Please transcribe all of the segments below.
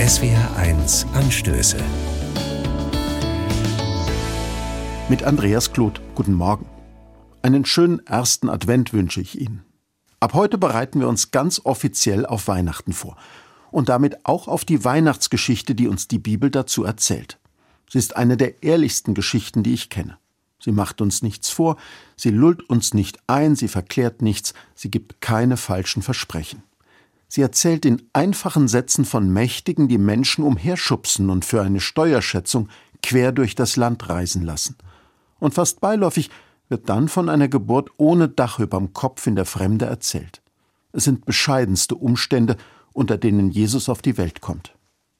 SWR1 Anstöße. Mit Andreas Kloth. Guten Morgen. Einen schönen ersten Advent wünsche ich Ihnen. Ab heute bereiten wir uns ganz offiziell auf Weihnachten vor. Und damit auch auf die Weihnachtsgeschichte, die uns die Bibel dazu erzählt. Sie ist eine der ehrlichsten Geschichten, die ich kenne. Sie macht uns nichts vor, sie lullt uns nicht ein, sie verklärt nichts, sie gibt keine falschen Versprechen. Sie erzählt in einfachen Sätzen von Mächtigen, die Menschen umherschubsen und für eine Steuerschätzung quer durch das Land reisen lassen. Und fast beiläufig wird dann von einer Geburt ohne Dach überm Kopf in der Fremde erzählt. Es sind bescheidenste Umstände, unter denen Jesus auf die Welt kommt.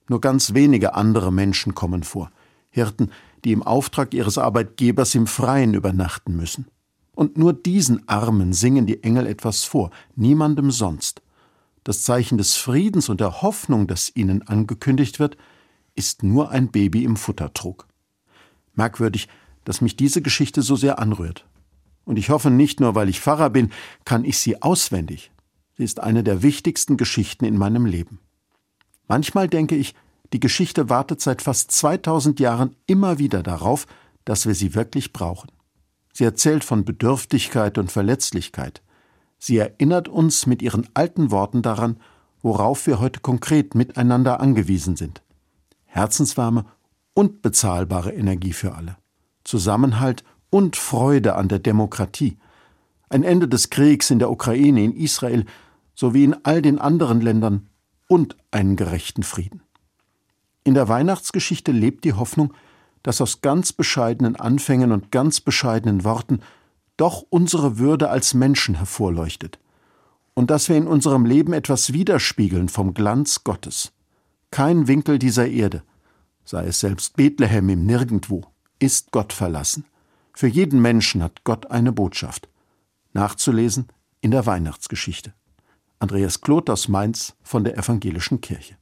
Nur ganz wenige andere Menschen kommen vor. Hirten, die im Auftrag ihres Arbeitgebers im Freien übernachten müssen. Und nur diesen Armen singen die Engel etwas vor, niemandem sonst. Das Zeichen des Friedens und der Hoffnung, das ihnen angekündigt wird, ist nur ein Baby im Futtertrog. Merkwürdig, dass mich diese Geschichte so sehr anrührt. Und ich hoffe nicht nur, weil ich Pfarrer bin, kann ich sie auswendig. Sie ist eine der wichtigsten Geschichten in meinem Leben. Manchmal denke ich, die Geschichte wartet seit fast 2000 Jahren immer wieder darauf, dass wir sie wirklich brauchen. Sie erzählt von Bedürftigkeit und Verletzlichkeit, Sie erinnert uns mit ihren alten Worten daran, worauf wir heute konkret miteinander angewiesen sind. Herzenswarme und bezahlbare Energie für alle. Zusammenhalt und Freude an der Demokratie. Ein Ende des Kriegs in der Ukraine, in Israel sowie in all den anderen Ländern und einen gerechten Frieden. In der Weihnachtsgeschichte lebt die Hoffnung, dass aus ganz bescheidenen Anfängen und ganz bescheidenen Worten doch unsere Würde als Menschen hervorleuchtet und dass wir in unserem Leben etwas widerspiegeln vom Glanz Gottes. Kein Winkel dieser Erde, sei es selbst Bethlehem im Nirgendwo, ist Gott verlassen. Für jeden Menschen hat Gott eine Botschaft. Nachzulesen in der Weihnachtsgeschichte. Andreas Kloth aus Mainz von der Evangelischen Kirche.